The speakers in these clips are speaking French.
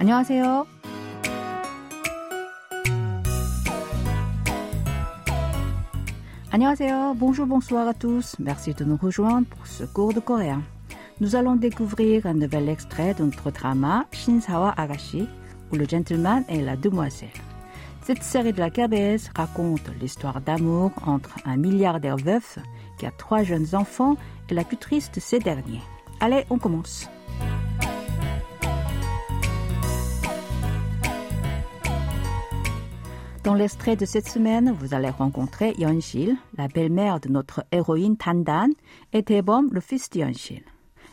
안녕하세요. 안녕하세요. Bonjour, bonsoir à tous. Merci de nous rejoindre pour ce cours de coréen. Nous allons découvrir un nouvel extrait de notre drama Shinsawa Agashi, où le gentleman et la demoiselle. Cette série de la KBS raconte l'histoire d'amour entre un milliardaire veuf qui a trois jeunes enfants et la plus triste de ces derniers. Allez, on commence. Dans l'extrait de cette semaine, vous allez rencontrer Yeonshil, la belle-mère de notre héroïne Tandan, et Taebom, le fils de Yeonshil.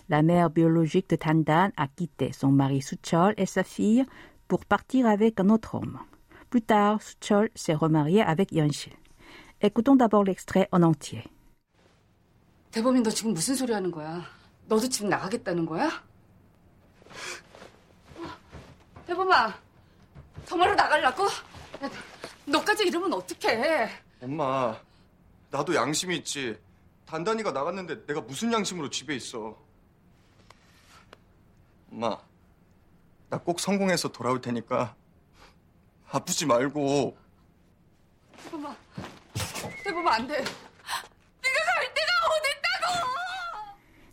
La mère biologique de Tandan a quitté son mari Suchol et sa fille pour partir avec un autre homme. Plus tard, Suchol s'est remarié avec Yeonshil. Écoutons d'abord l'extrait en entier. 대범이 너 지금 무슨 소리 하는 거야? 너도 집 나가겠다는 거야? 대범아, 정말로 나가려고? 야, 너까지 이러면 어떡해? 엄마, 나도 양심이 있지. 단단이가 나갔는데 내가 무슨 양심으로 집에 있어. 엄마, 나 꼭 성공해서 돌아올 테니까 아프지 말고. 대범아, 대범아 안 돼.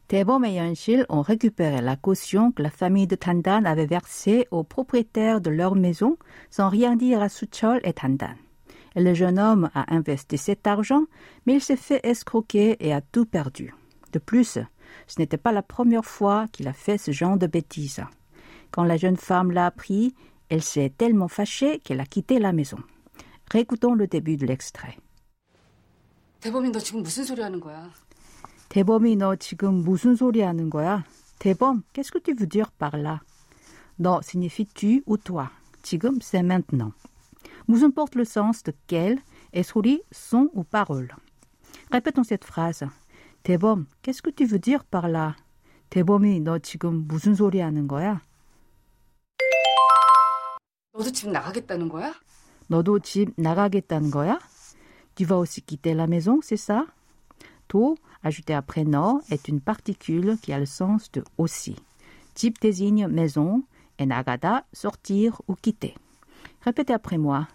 Taebom et Yeonshil ont récupéré la caution que la famille de Tandan avait versée aux propriétaires de leur maison sans rien dire à Suchol et Tandan. Et le jeune homme a investi cet argent, mais il s'est fait escroquer et a tout perdu. De plus, ce n'était pas la première fois qu'il a fait ce genre de bêtises. Quand la jeune femme l'a appris, elle s'est tellement fâchée qu'elle a quitté la maison. Récoutons le début de l'extrait. 대범이 너 지금 무슨 소리 하는 거야? 대범이 너 지금 무슨 소리 하는 거야? 대범, qu'est-ce que tu veux dire par là? 너 signifie tu ou toi. 지금, c'est maintenant. 무슨 porte le sens de quel et 소리, son ou parole. Répétons cette phrase. 대범, qu'est-ce que tu veux dire par là? 대범이 너 지금 무슨 소리 하는 거야? 너도 집 나가겠다는 거야? 너도 집 나가겠다는 거야? Tu vas aussi quitter la maison, c'est ça? To, ajouté après no, est une particule qui a le sens de aussi. Type désigne maison et nagada, sortir ou quitter. Répétez après moi.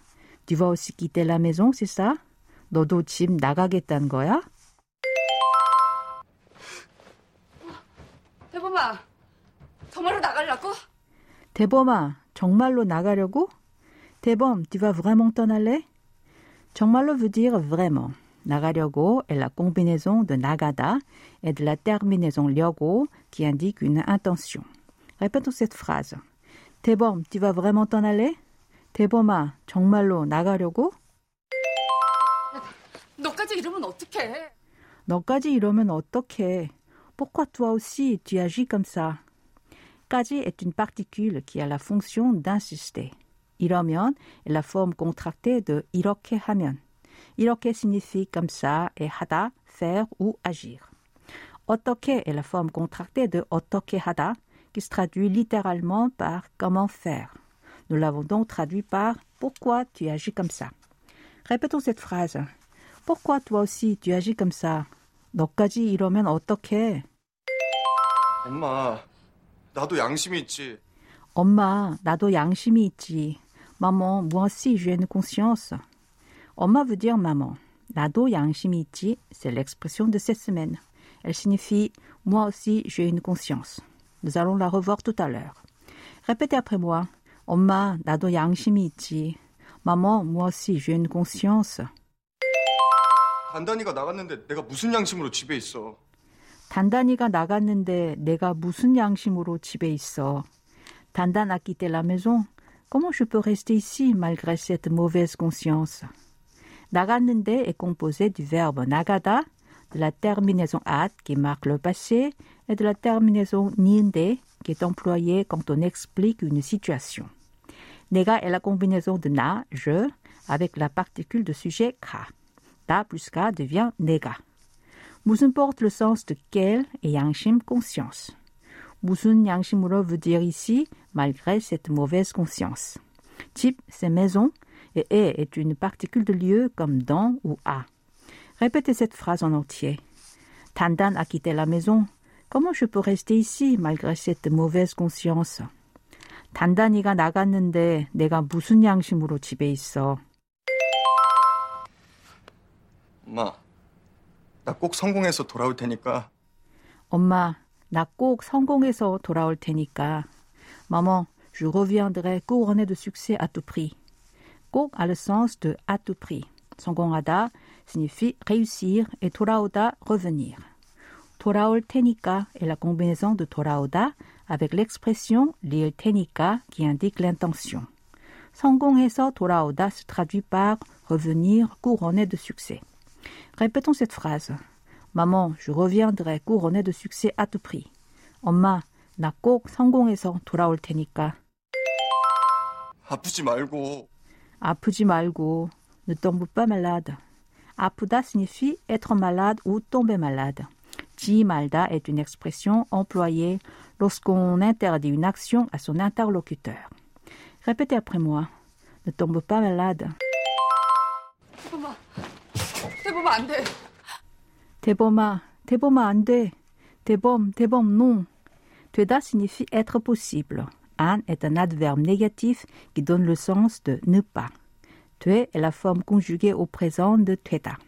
Tu vas aussi quitter la maison, c'est ça? 너도 집 나가겠다는 거야? 대범아, 정말로 나가려고? 대범아, 정말로 나가려고? 대범, tu vas vraiment t'en aller? 정말로 veut dire vraiment. 나가려고 est la combinaison de nagada et de la terminaison 려고 qui indique une intention. Répétons cette phrase. 대범, tu vas vraiment t'en aller? 대범아, 정말로 나가려고? 너까지 이러면 어떡해? 너까지 이러면 어떡해? Pourquoi toi aussi tu agis comme ça? 까지 est une particule qui a la fonction d'insister. 이러면 est la forme contractée de 이렇게 하면. 이렇게 signifie comme ça et 하다, faire ou agir. 어떻게 est la forme contractée de 어떻게 하다, qui se traduit littéralement par comment faire. Nous l'avons donc traduit par pourquoi tu agis comme ça. Répétons cette phrase. Pourquoi toi aussi tu agis comme ça? 너까지 이러면 어떡해? 엄마, 나도 양심이 있지. 엄마, 나도 양심이 있지. Maman, moi aussi j'ai une conscience. 엄마 veut dire maman. 나도 양심이 있지, c'est l'expression de cette semaine. Elle signifie moi aussi j'ai une conscience. Nous allons la revoir tout à l'heure. Répétez après moi. 엄마, 나도 양심이 있지. Maman, moi aussi j'ai une conscience. 단단이가 나갔는데 내가 무슨 양심으로 집에 있어. 단단이가 나갔는데 내가 무슨 양심으로 집에 있어. 단단 a quitté la maison. Comment je peux rester ici malgré cette mauvaise conscience? 나갔는데 est composé du verbe 나가다, de la terminaison at qui marque le passé et de la terminaison niende qui est employée quand on explique une situation. 내가 est la combinaison de na, je, avec la particule de sujet ka. Da plus ka devient 내가. 무슨 porte le sens de quel et 양심 conscience. 무슨 양심으로 veut dire ici malgré cette mauvaise conscience. Type, c'est maison et est est une particule de lieu comme dans ou à. Répétez cette phrase en entier. Tandan a quitté la maison. Comment je peux rester ici malgré cette mauvaise conscience? 단단이가 나갔는데 내가 무슨 양심으로 집에 있어. 엄마, 나 꼭 성공해서 돌아올 테니까 엄마, 나 꼭 성공해서 돌아올 테니까. Maman, je reviendrai couronné de succès à tout prix. 꼭 a le sens de à tout prix. 성공하다 signifie réussir et 돌아오다 revenir. 돌아올 테니까 est la combinaison de 돌아오다 avec l'expression 릴 테니까 qui indique l'intention. 성공해서 돌아오다 se traduit par revenir couronné de succès. Répétons cette phrase. Maman, je reviendrai couronné de succès à tout prix. 엄마, 나 꼭 성공해서 돌아올 테니까. 아프지 말고 아프지 말고. Ne tombe pas malade. 아프다 signifie être malade ou tomber malade. 지 말다 est une expression employée lorsqu'on interdit une action à son interlocuteur. Répétez après moi. Ne tombe pas malade. 대범아, 대범아 안 돼. 대범아, 대범아 안 돼. 대범, 대범, non. 되다 signifie être possible. An est un adverbe négatif qui donne le sens de ne pas. 돼 est la forme conjuguée au présent de 되다.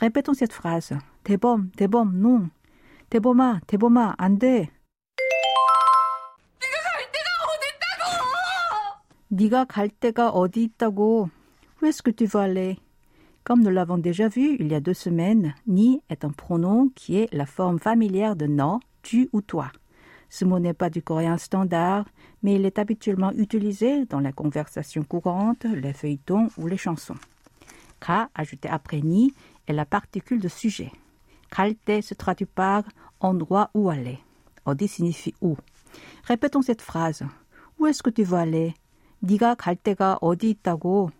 Répétons cette phrase. 대범, 대범, non. 대범아, 대범아, 안 돼. 네가 갈 데가 어디 있다고? Où est-ce que tu vas aller? Comme nous l'avons déjà vu il y a deux semaines, ni est un pronom qui est la forme familière de no, tu ou toi. Ce mot n'est pas du coréen standard, mais il est habituellement utilisé dans la conversation courante, les feuilletons ou les chansons. Ka, ajouté après ni, est la particule de sujet. Kalte se traduit par endroit où aller. Odi signifie où. Répétons cette phrase. Où est-ce que tu vas aller? 네가 갈 데가 어디 있다고?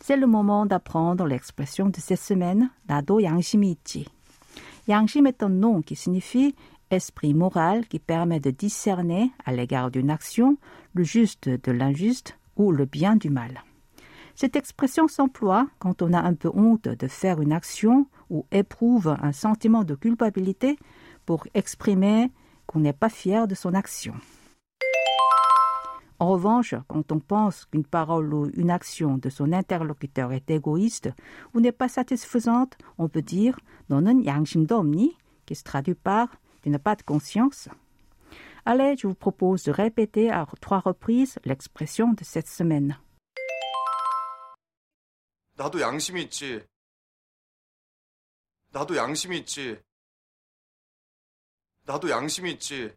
C'est le moment d'apprendre l'expression de cette semaine. 나도 양심이 있지. 양심 est un nom qui signifie esprit moral qui permet de discerner à l'égard d'une action le juste de l'injuste ou le bien du mal. Cette expression s'emploie quand on a un peu honte de faire une action ou éprouve un sentiment de culpabilité pour exprimer qu'on n'est pas fier de son action. En revanche, quand on pense qu'une parole ou une action de son interlocuteur est égoïste ou n'est pas satisfaisante, on peut dire 너는 양심도 없니? qui se traduit par tu n'as pas de conscience. Allez, je vous propose de répéter à trois reprises l'expression de cette semaine. 나도 양심이 있지. 나도 양심이 있지. 나도 양심이 있지.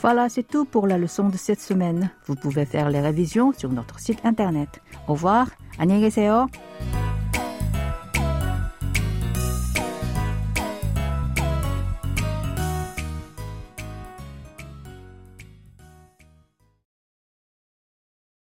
Voilà, c'est tout pour la leçon de cette semaine. Vous pouvez faire les révisions sur notre site internet. Au revoir, 안녕히 계세요.